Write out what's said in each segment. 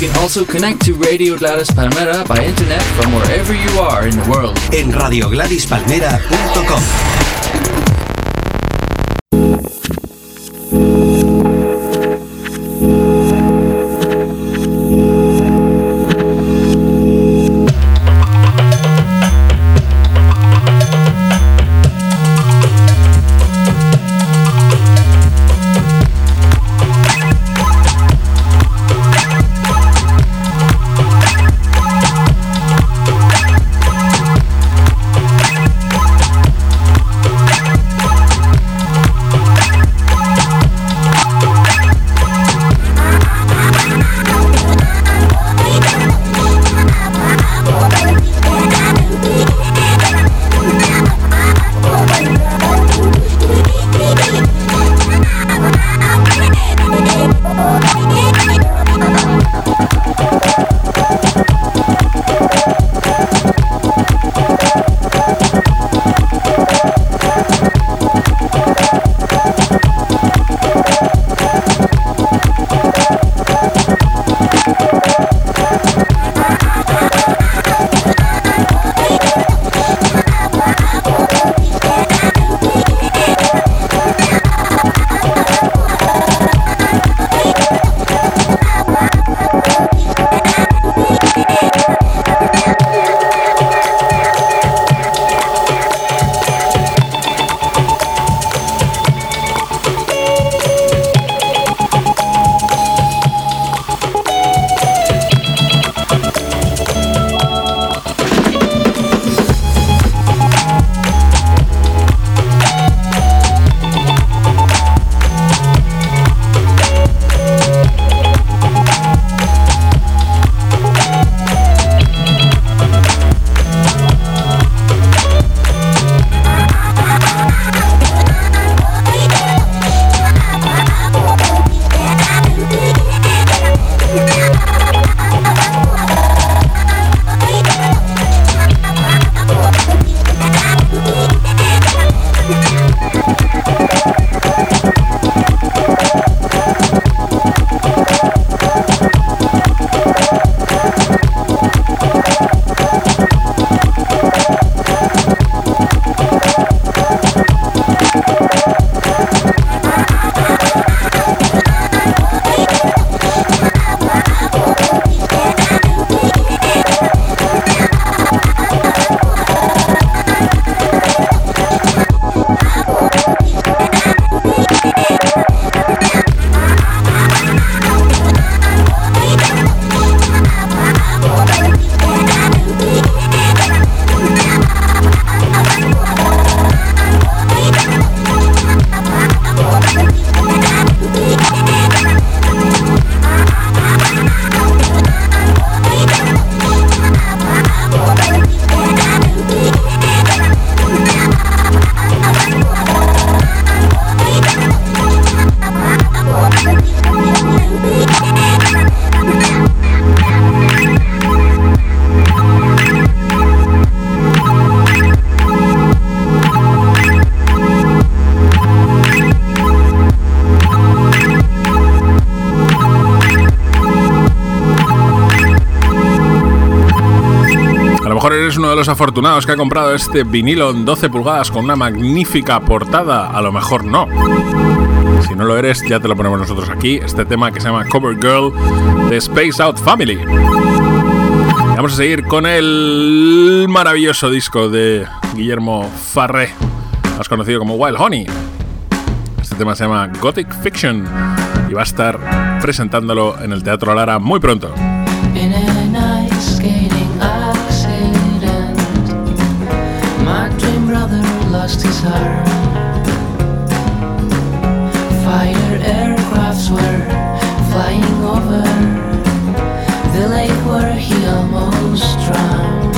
can also connect to Radio Gladys Palmera by internet from wherever you are in the world. En radiogladispalmera.com. los afortunados que ha comprado este vinilo en 12 pulgadas con una magnífica portada, a lo mejor no. Si no lo eres, ya te lo ponemos nosotros aquí. Este tema que se llama Cover Girl de Space Out Family. vamos a seguir con el maravilloso disco de Guillermo Farré, más conocido como Wild Honey. Este tema se llama Gothic Fiction y va a estar presentándolo en el Teatro Lara muy pronto. His heart. Fire aircrafts were flying over the lake where he almost drowned.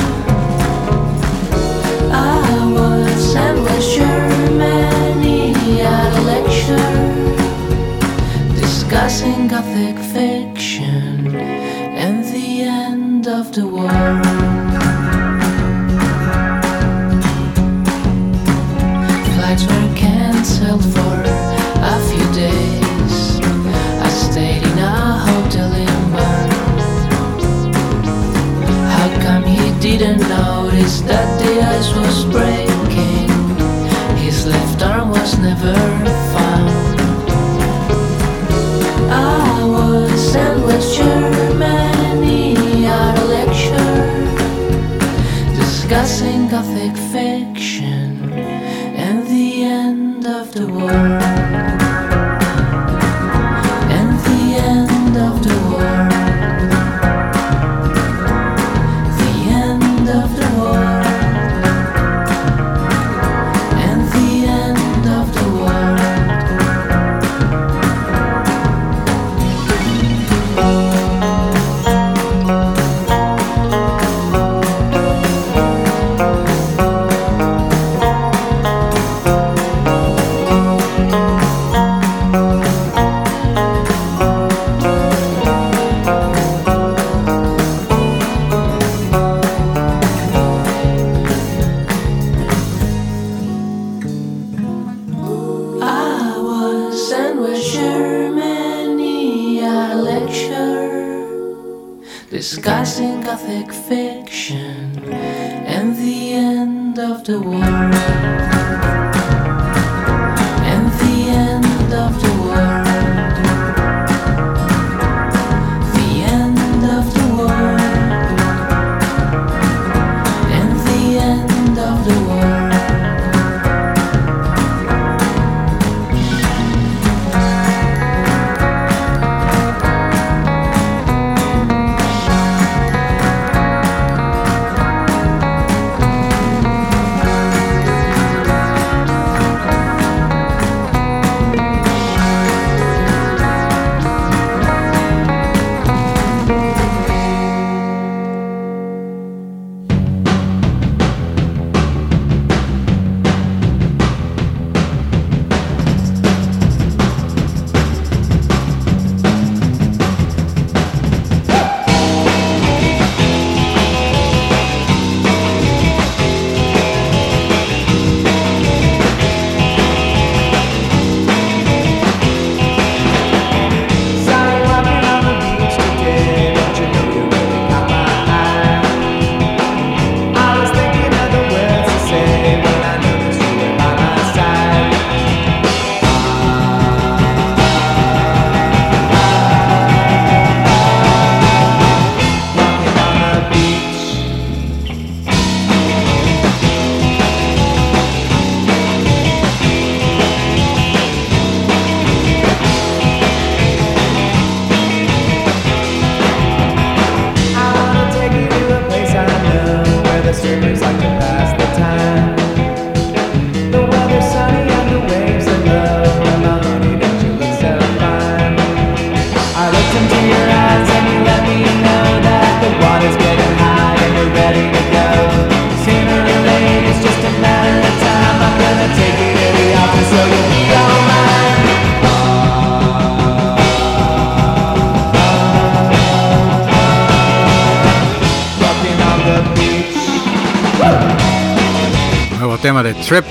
I was Germany at a lecture discussing Gothic fiction and the end of the world. myself for a few days. I stayed in a hotel in Bern. How come he didn't notice that the ice was breaking? His left arm was never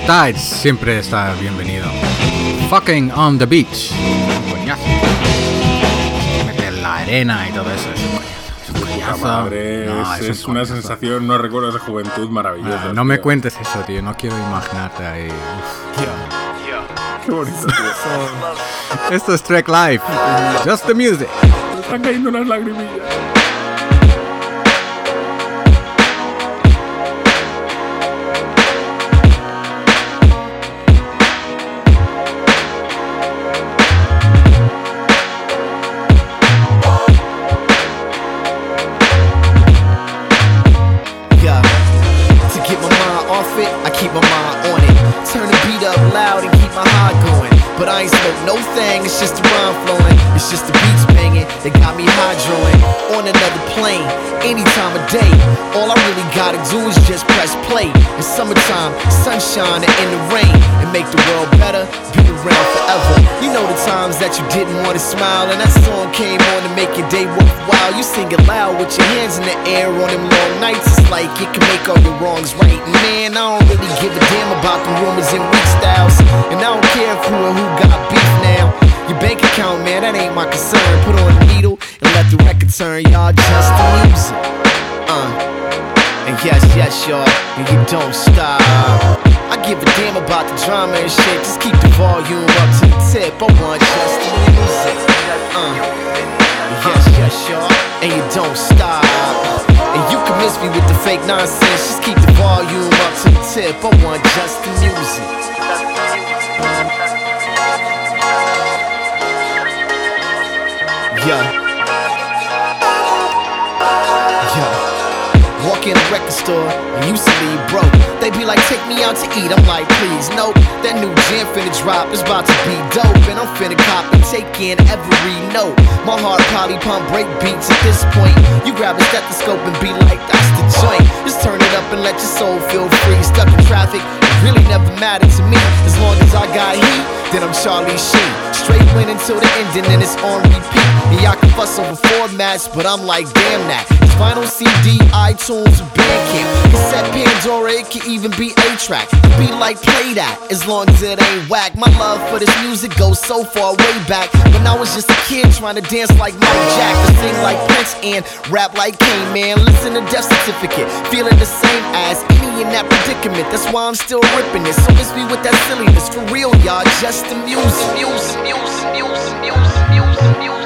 Tides siempre está bienvenido. Fucking on the beach. Coñazo. Meter la arena y todo eso es un coñazo. Madre, es, una sensación, no recuerdo de juventud maravillosa. Ah, no me cuentes eso, tío. No quiero imaginarte ahí. Qué bonito. Esto es Trek Life. Just the music. Me están cayendo unas lagrimillas. Sunshine and in the rain and make the world better, be around forever. You know the times that you didn't want to smile, and that song came on to make your day worthwhile. You sing it loud with your hands in the air on them long nights. It's like it can make all your wrongs right. And man, I don't really give a damn about the rumors and weak styles. And I don't care who or who got beef now. Your bank account, man, that ain't my concern. Put on a needle and let the record turn, y'all just the music. Uh, and Yes, yes, y'all, and you don't stop. I give a damn about the drama and shit. Just keep the volume up to the tip. I want just the music. Uh. Yes, yes, y'all, and you don't stop. And you can miss me with the fake nonsense. Just keep the volume up to the tip. I want just the music. Yeah. Walk in a record store and used to be broke. They be like, take me out to eat. I'm like, please, nope. That new jam finna drop, it's about to be dope. And I'm finna cop and take in every note. My heart probably pump break beats at this point. You grab a stethoscope and be like, that's the joint. Just turn it up and let your soul feel free. Stuck in traffic, it really never mattered to me. As long as I got heat, then I'm Charlie Sheen. Straight win until the ending and it's on repeat. Yeah, I can fuss over formats, but I'm like, damn that. It's vinyl CD, iTunes, Bandcamp. Cassette Pandora, it can even be 8-track. Be like, play that, as long as it ain't whack. My love for this music goes so far way back. When I was just a kid trying to dance like Mike Jack, to sing like Prince and rap like Kane, man. Listen to Death Certificate, feeling the same as any in that predicament. That's why I'm still ripping it. So miss me with that silliness, for real, y'all. Just the music, music, music, music, music, music, music.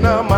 Rearranged.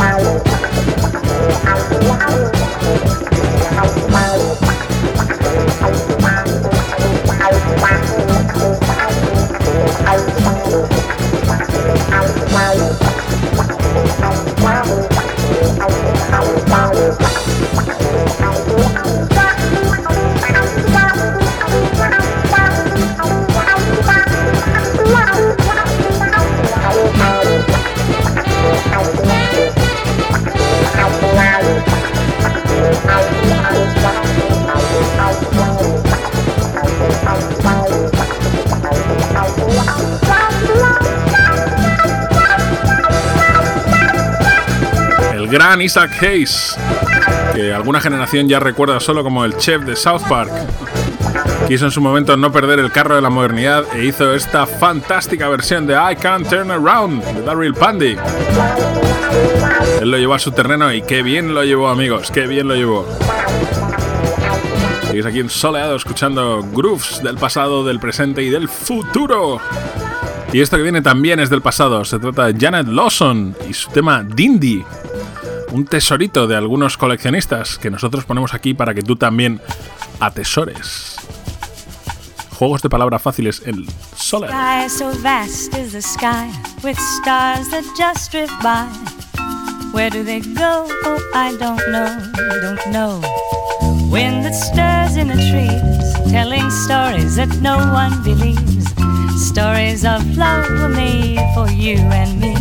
Música Isaac Hayes, que alguna generación ya recuerda solo como el chef de South Park. Quiso en su momento no perder el carro de la modernidad e hizo esta fantástica versión de I Can't Turn Around de Daryl Pandy. Él lo llevó a su terreno y qué bien lo llevó, amigos, qué bien lo llevó. Sigues aquí en Soleado escuchando grooves del pasado, del presente y del futuro. Y esto que viene también es del pasado. Se trata de Janet Lawson y su tema Dindy. Un tesorito de algunos coleccionistas que nosotros ponemos aquí para que tú también atesores. Juegos de palabras fáciles en Soleado. sky so vast is the sky with stars that just drift by. Where do they go? Oh, I don't know, don't know. Wind that stirs in the trees, telling stories that no one believes. Stories of love were made for you and me.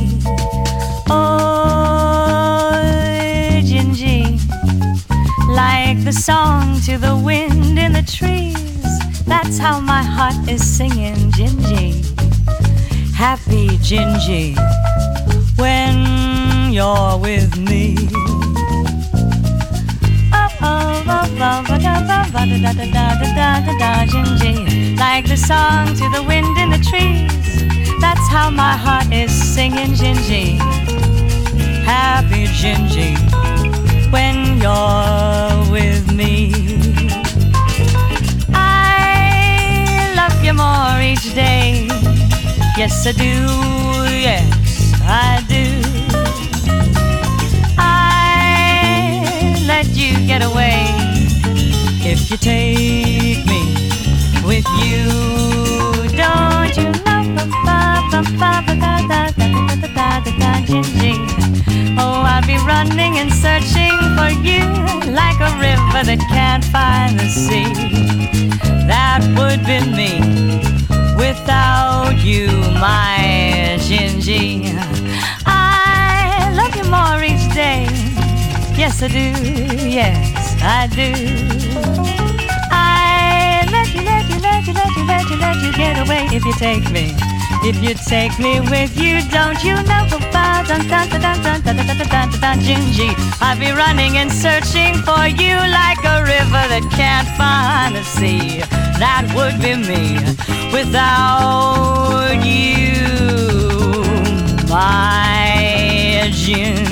Like the song to the wind in the trees. That's how my heart is singing, Dindi. Happy Dindi, when you're with me. Like the song to the wind in the trees. That's how my heart is singing, Dindi. Happy Dindi, when you're with me. I love you more each day. Yes, I do. Yes, I do. I let you get away if you take me with you. Don't you know? Ba, ba, ba, Oh, I'd be running and searching for you like a river that can't find the sea. That would be me without you, my Dindi. I love you more each day. Yes, I do. Yes, I do. I let you, let you, let you, let you, let you, let you get away if you take me. If you take me with you, don't you know? Dun, dun, dun, dun, dun, dun, dun, dun, dun, Dindi. I'll be running and searching for you like a river that can't find the sea. That would be me without you, my Gin.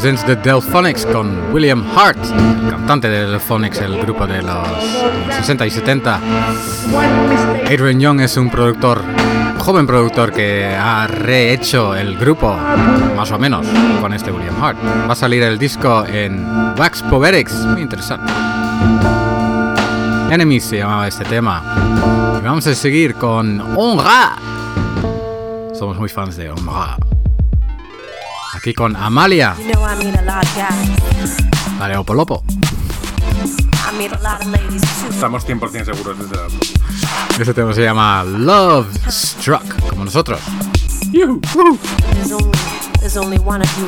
Presents the Delphonics con William Hart, cantante de Delphonics, el grupo de los 60 y 70. Adrian Young es un productor, joven productor que ha rehecho el grupo, más o menos, con este William Hart. Va a salir el disco en Wax Poetics, muy interesante. Enemies se llamaba este tema. Y vamos a seguir con Honra. Somos muy fans de Honra. Aquí con Amalia. Vale, Opo Paleopolopo. Estamos 100% seguros desde la Este tema se llama Love Struck, como nosotros. There's only, there's only one of you.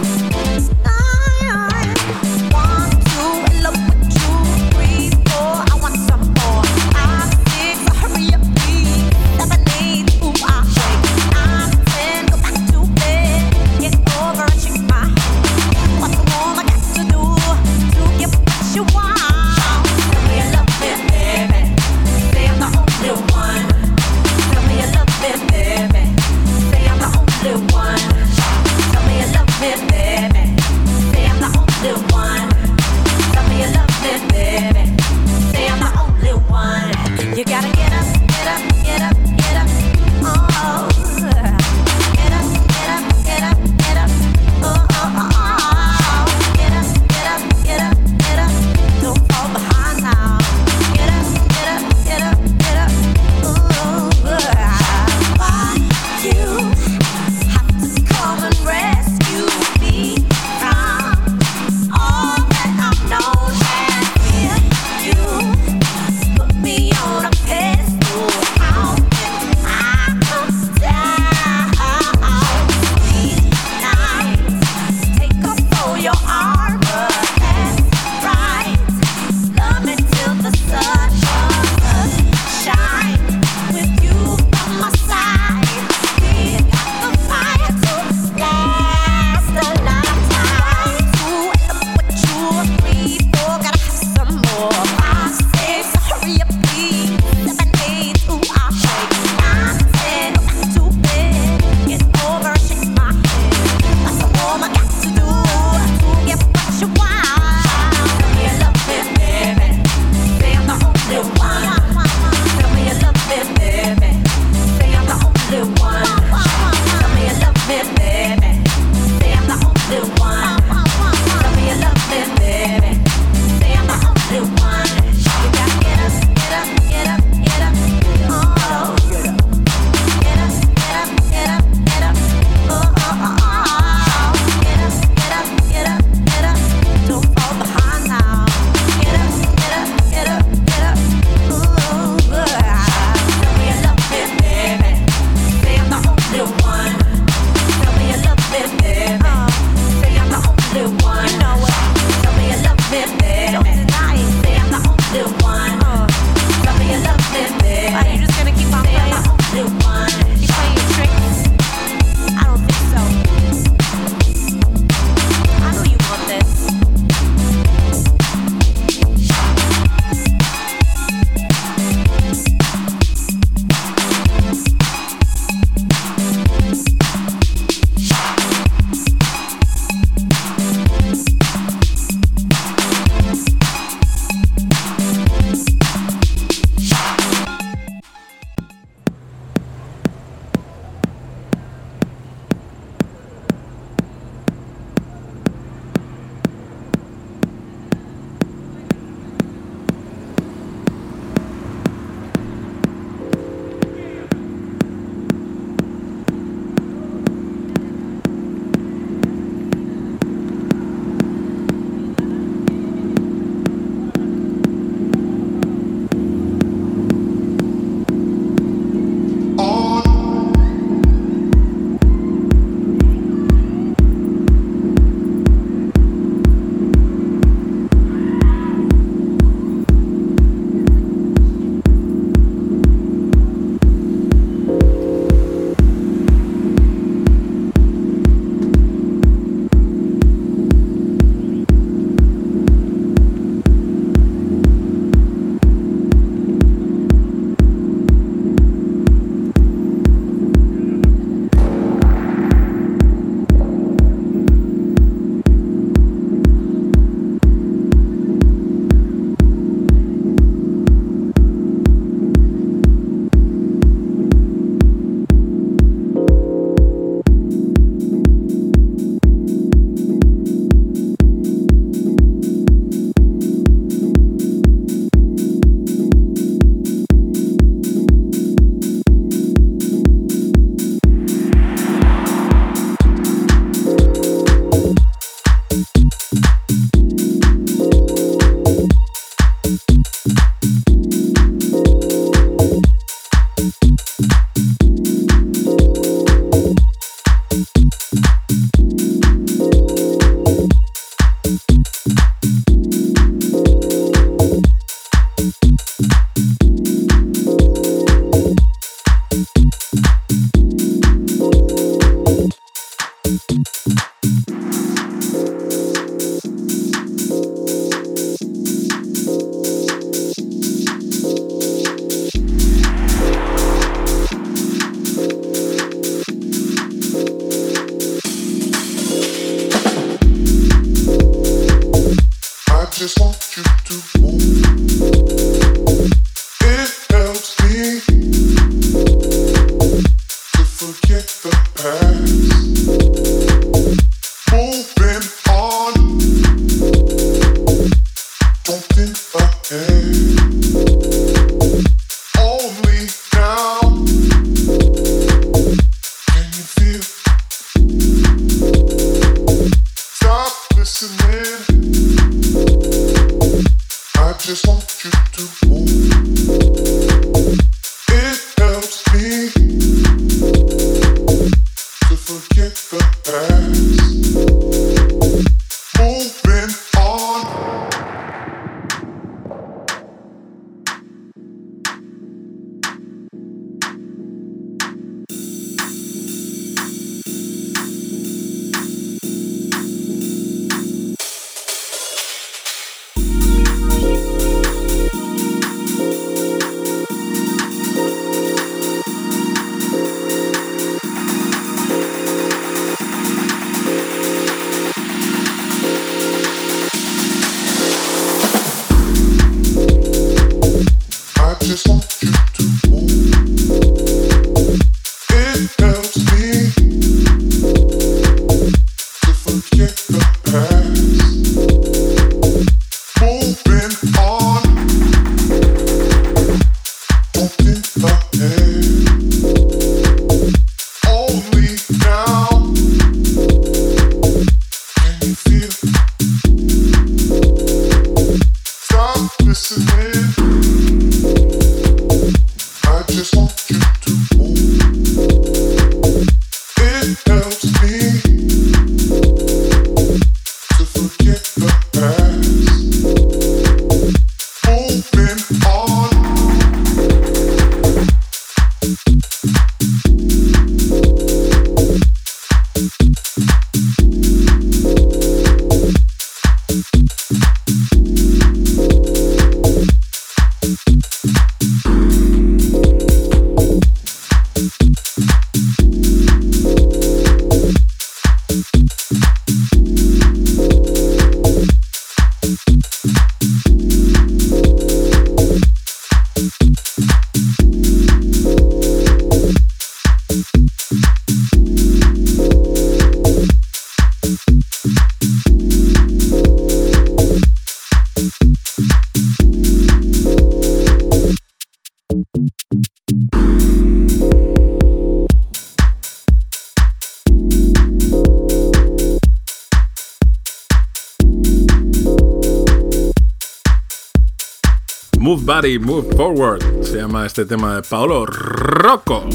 Body, Move Forward. Se llama este tema de Paolo Rocco.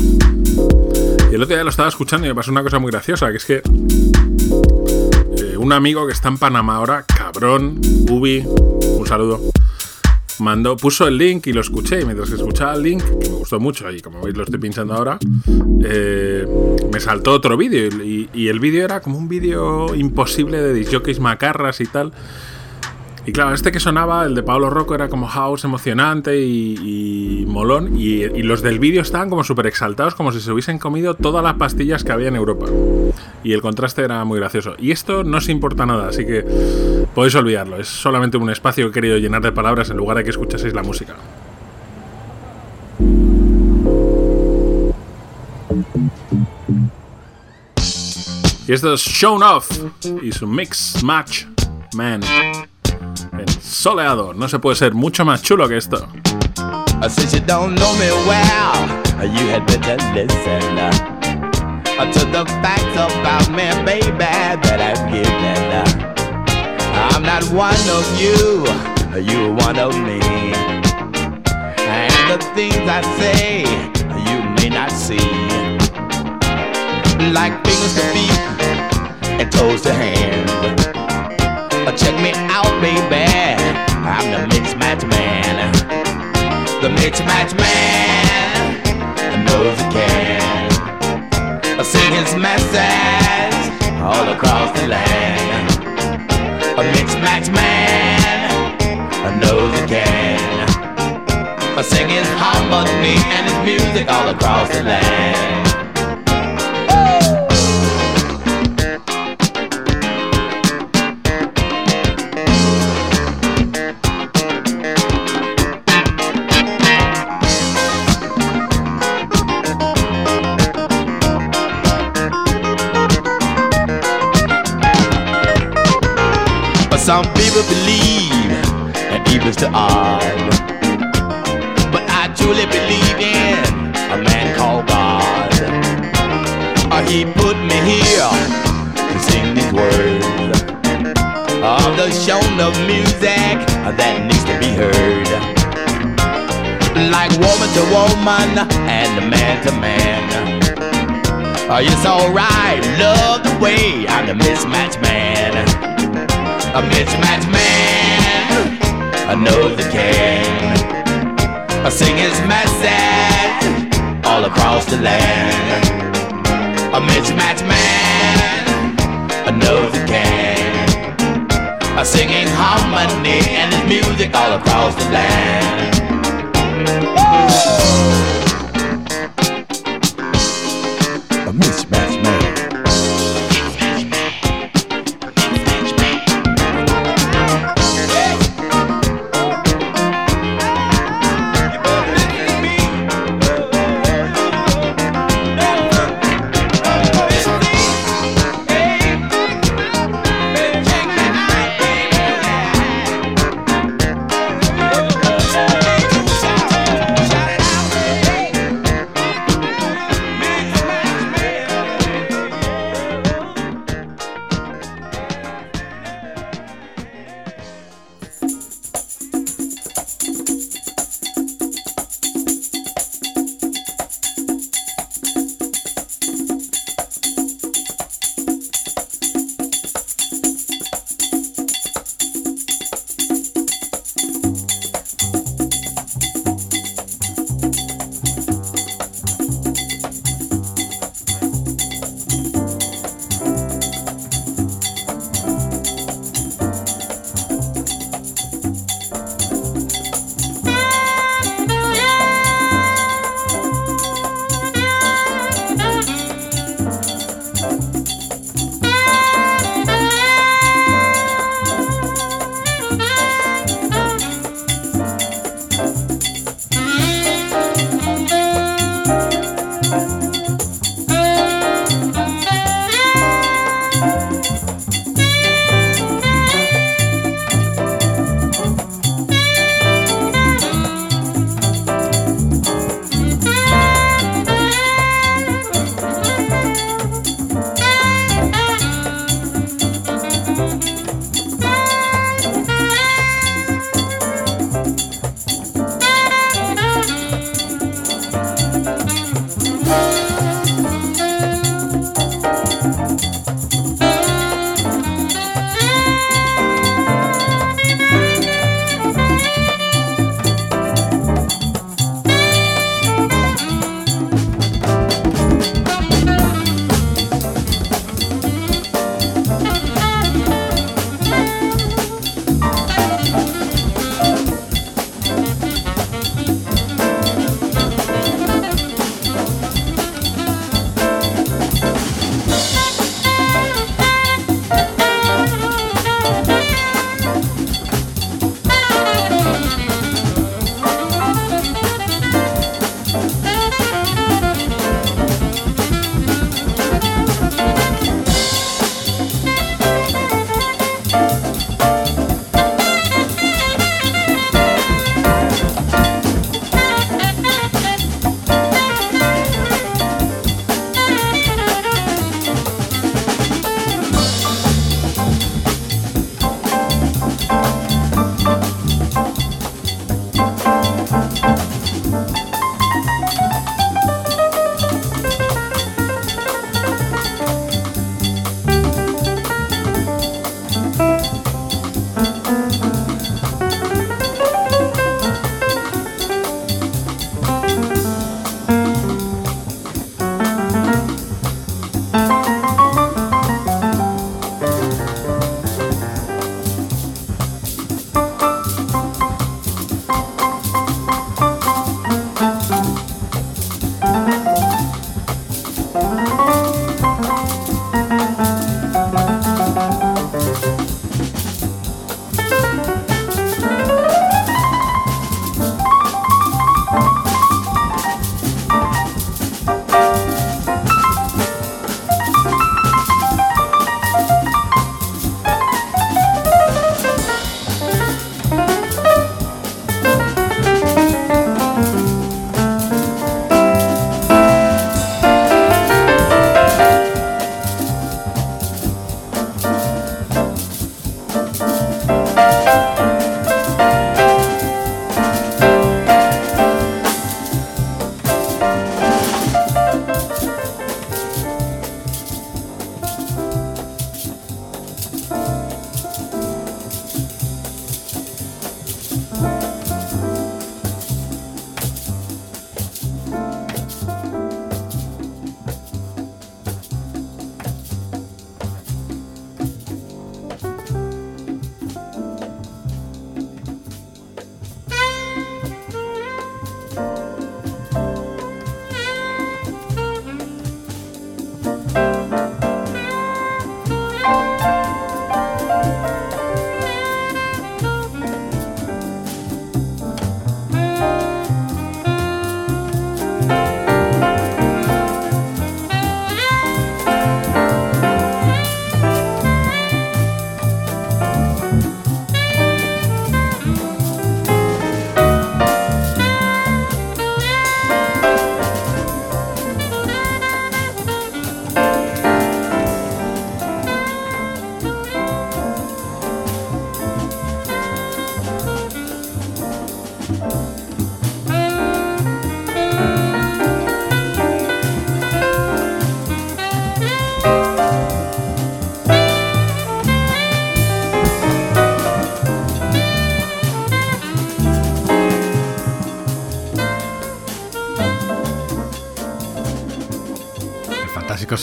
Y el otro día lo estaba escuchando y me pasó una cosa muy graciosa, que es que eh, un amigo que está en Panamá ahora, cabrón, Ubi, un saludo, mandó, puso el link y lo escuché. Y mientras escuchaba el link, que me gustó mucho, y como veis lo estoy pinchando ahora, eh, me saltó otro vídeo. Y, y el vídeo era como un vídeo imposible de disjockeys macarras y tal. Y claro, este que sonaba, el de Pablo Rocco, era como house emocionante y, molón. Y, y los del vídeo estaban como súper exaltados, como si se hubiesen comido todas las pastillas que había en Europa. Y el contraste era muy gracioso. Y esto no se importa nada, así que podéis olvidarlo. Es solamente un espacio que he querido llenar de palabras en lugar de que escuchaseis la música. Y esto es Shown Off y su Mix Match Man. Soleado, no se puede ser mucho más chulo que esto. To the facts about me, baby, that I've given. I'm not one of you, uh, you one of me. And the things I say, you may not see. Like fingers to feet and toes to hands. Check me out, baby. I'm the mix match man. The mix match man knows he can. Uh, Sing his message all across the land. A mix match man knows he can. Uh, Sing his harmony and his music all across the land. Some people believe in evil's to odd. But I truly believe in a man called God. Uh, he put me here to sing these words of the shown of music that needs to be heard. Like woman to woman and man to man. Uh, it's alright, love the way I'm the mismatch man. A mismatch man, I know the can. I sing his message all across the land. A mismatch man, I know the can. A singing harmony and music all across the land. A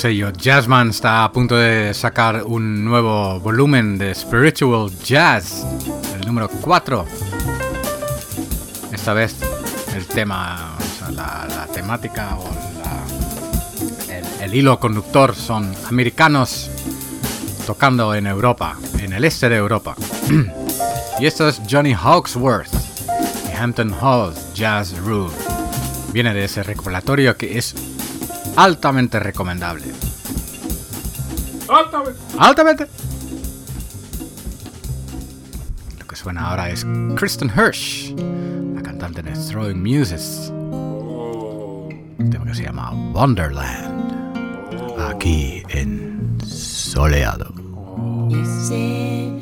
sello Jazzman está a punto de sacar un nuevo volumen de Spiritual Jazz, el número 4. Esta vez el tema, la, temática o el, el hilo conductor son americanos tocando en Europa, en el este de Europa. y esto es Johnny Hawksworth Hampton Halls Jazz Room. Viene de ese recopilatorio que es altamente recomendable. Altamente. Lo que suena ahora es Kristen Hirsch, la cantante de Throwing Muses. Un tema que se llama Wonderland. Aquí en Soleado. You said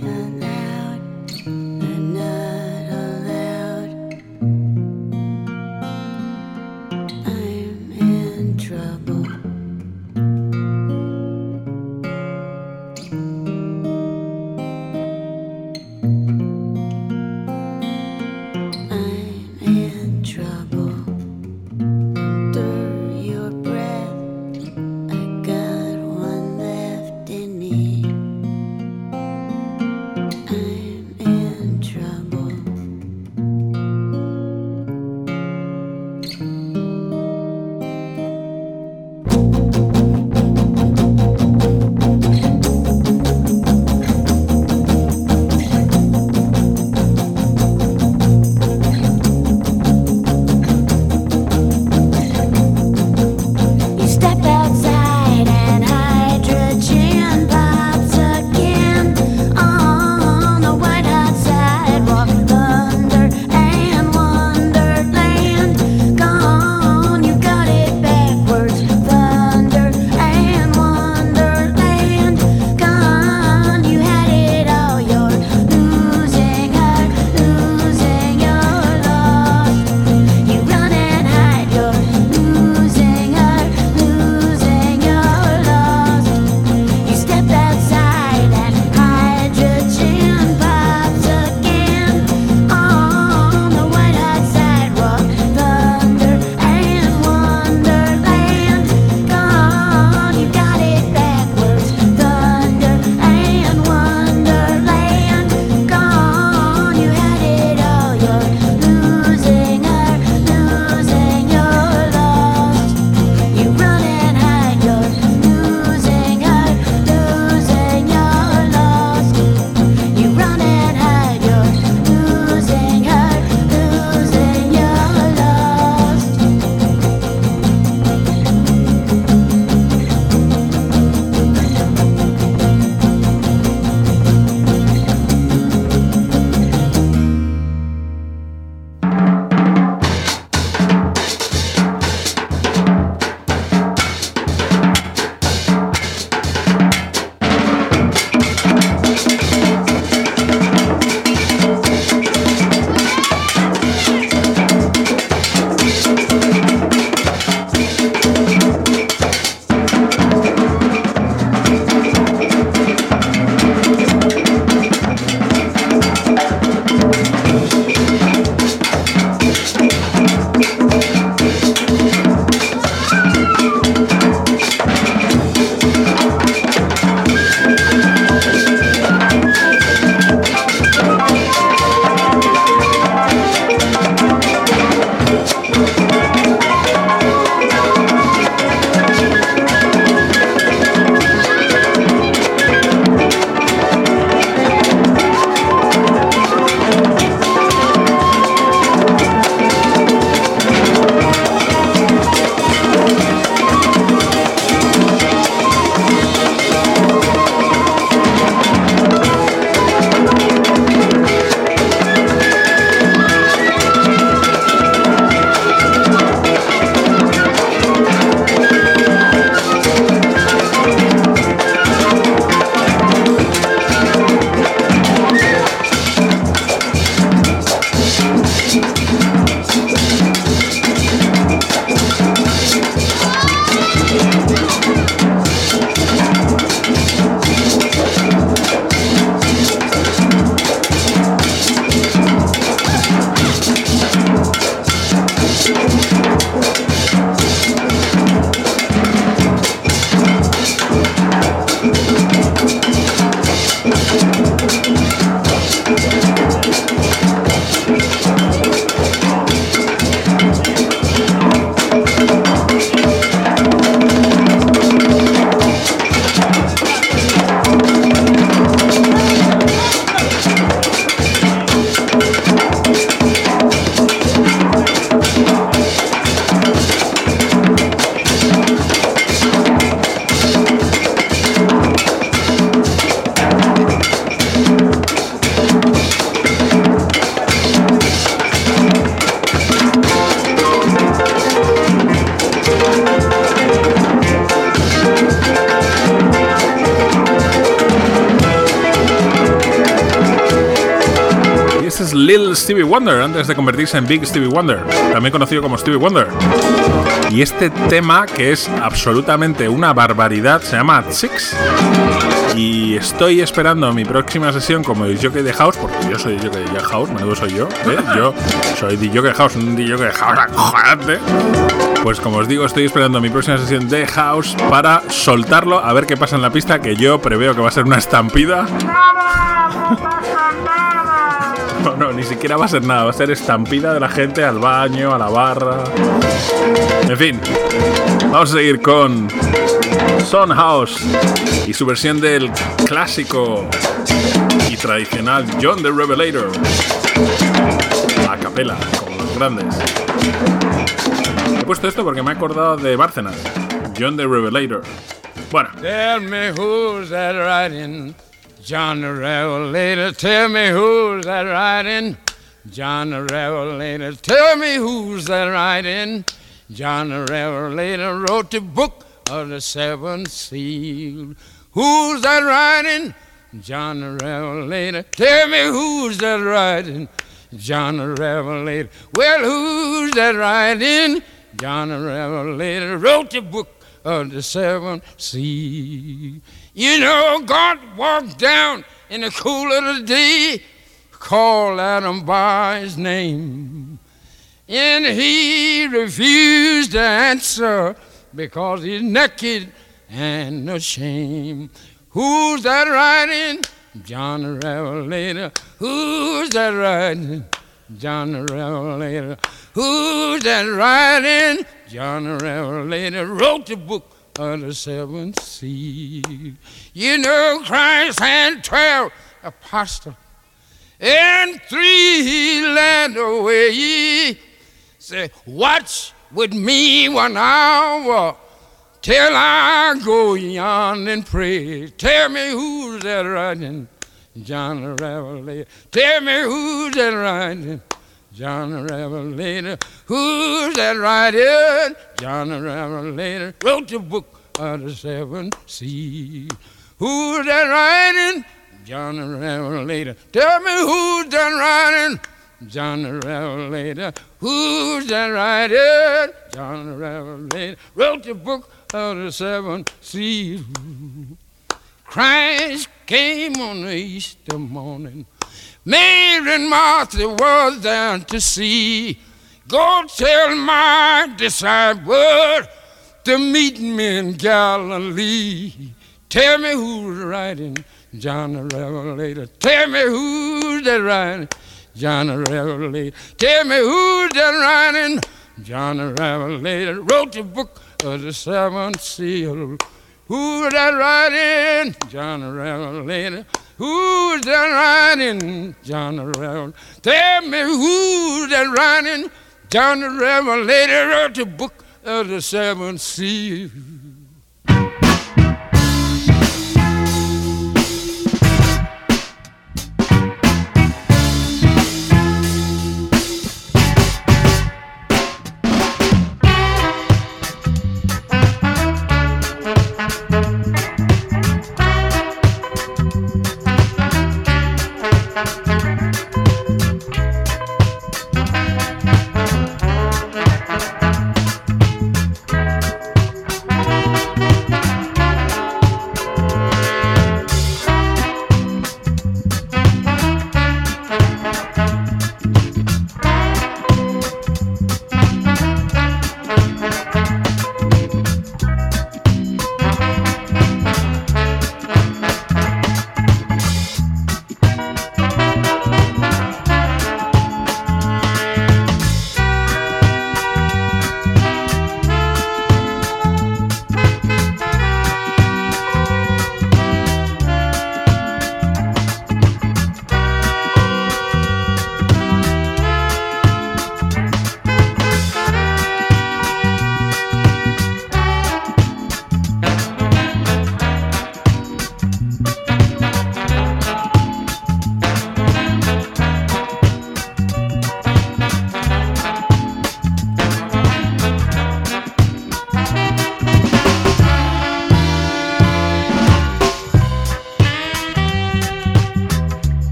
Lil Stevie Wonder, antes de convertirse en Big Stevie Wonder, también conocido como Stevie Wonder. Y este tema, que es absolutamente una barbaridad, se llama Six. Y estoy esperando mi próxima sesión como jockey de house, porque yo soy jockey de house, menudo soy yo, ¿eh? Yo soy DJ de house, un DJ de house. Pues como os digo, estoy esperando mi próxima sesión de house para soltarlo, a ver qué pasa en la pista, que yo preveo que va a ser una estampida. No, no, ni siquiera va a ser nada, va a ser estampida de la gente al baño, a la barra. En fin, vamos a seguir con Son House y su versión del clásico y tradicional John the Revelator. A capela, como los grandes. He puesto esto porque me he acordado de Bárcenas, John the Revelator. Bueno, Tell me who's that riding? John the Revelator. Tell me who's that riding? John the Revelator. Tell me who's that riding? John the Revelator wrote the book of the seven seals. Who's that riding? John the Revelator. Tell me who's that riding? John the Revelator. Well, who's that riding? John the Revelator wrote the book of the seven seas. You know, God walked down in the cool of the day, called Adam by his name. And he refused to answer because he's naked and ashamed. Who's that riding? John the Revelator. Who's that riding? John the Revelator. Who's that riding? John the Revelator wrote the book of the seven seals. You know, Christ had twelve apostles, and three he led away. Say, watch with me one hour till I go yon and pray. Tell me who's that riding? John the Revelator. Tell me who's that riding? John the Revelator. Who's that riding? John the Revelator. Wrote the book of the seven seas. Who's that writing? John the Revelator. Tell me who's that writing? John the Revelator. Who's that riding? John the Revelator. Wrote the book of the seven seas. Christ came on the Easter morning. Mary and Martha was there to see. Go tell my disciples to meet me in Galilee. Tell me who's riding, John the Revelator. Tell me who's that riding, John the Revelator. Tell me who's that riding, John the Revelator. Wrote the book of the seven seals. Who's that riding, John the Revelator? Who's that riding, John the Revelator? Tell me who's that riding, John the Revelator wrote the book of the seven seals.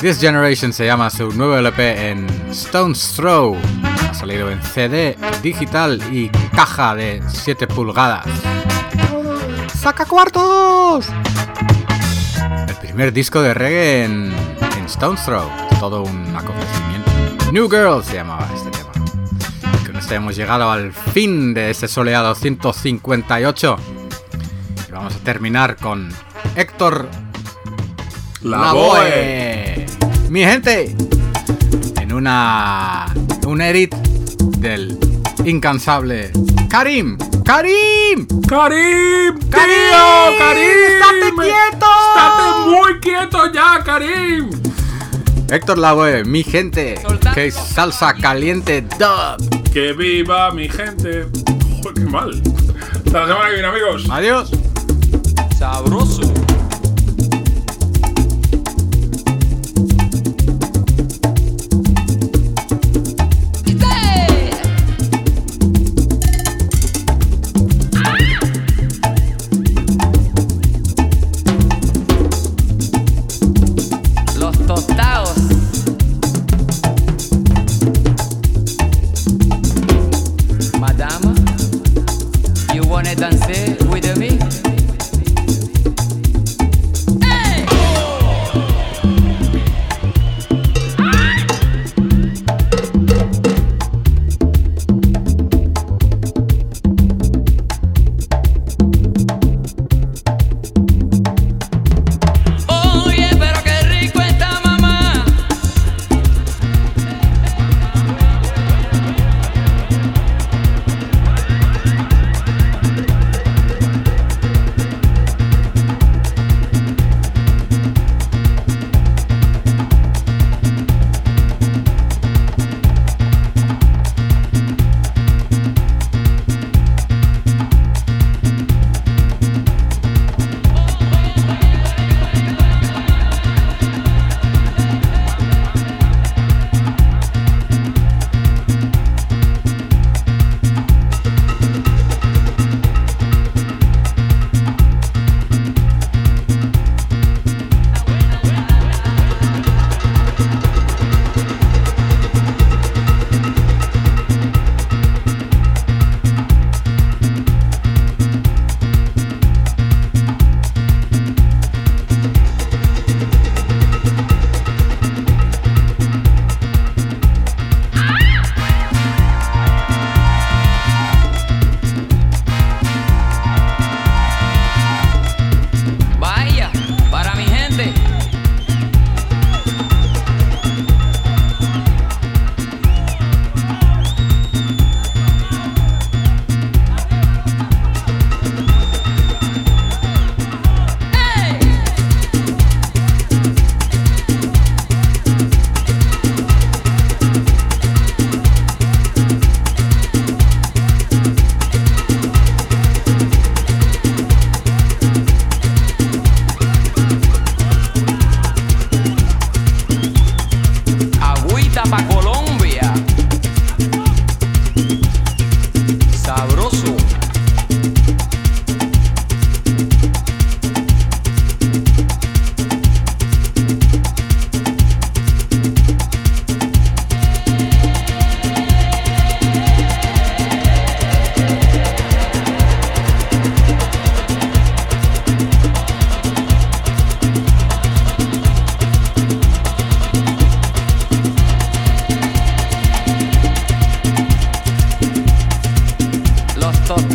This Generation se llama su nuevo LP en Stone's Throw. Ha salido en CD, digital y caja de 7 pulgadas. ¡Saca cuartos! El primer disco de reggae en, en Stone's Throw. Todo un acontecimiento. New Girl se llamaba este tema. Y con esto hemos llegado al fin de este soleado 158. Y vamos a terminar con Héctor Lavoe. Mi gente, en una un edit del incansable Karim. Karim. Karim. Karim. Karim. Estate quieto. Estate muy quieto ya, Karim. Héctor Lavoe, mi gente, que es salsa caliente dub. Que viva mi gente. Joder, qué mal. Hasta la semana que viene, amigos. Adiós. Sabroso.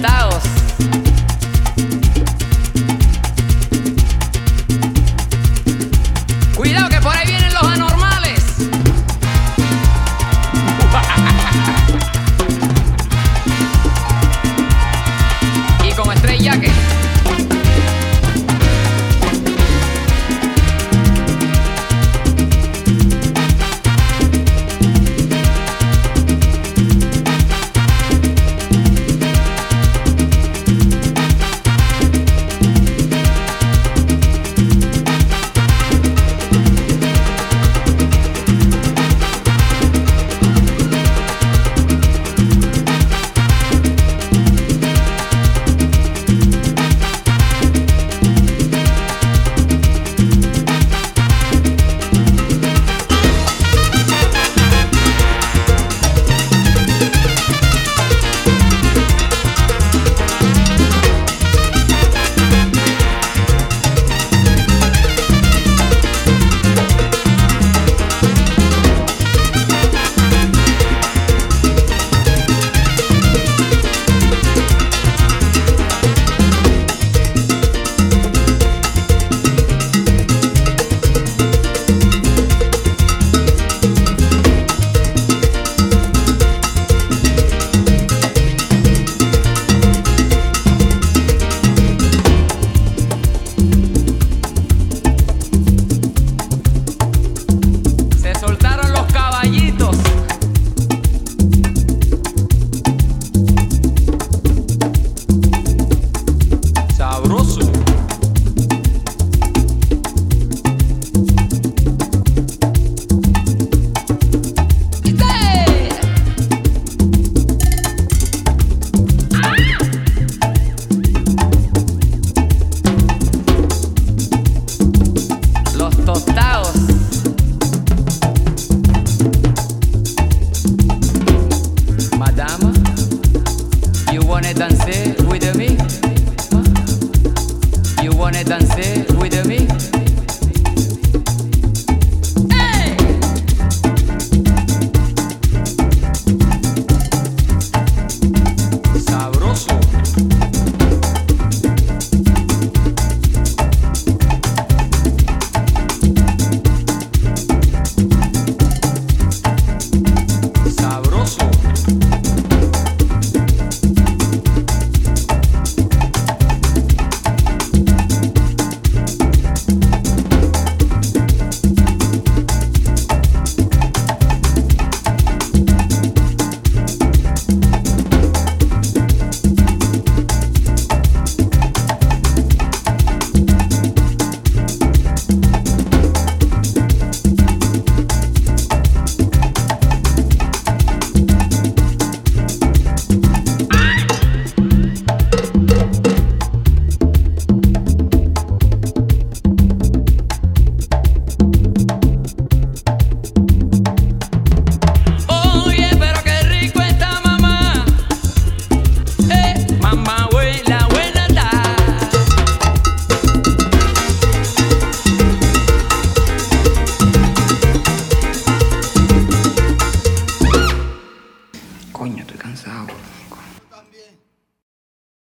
tá?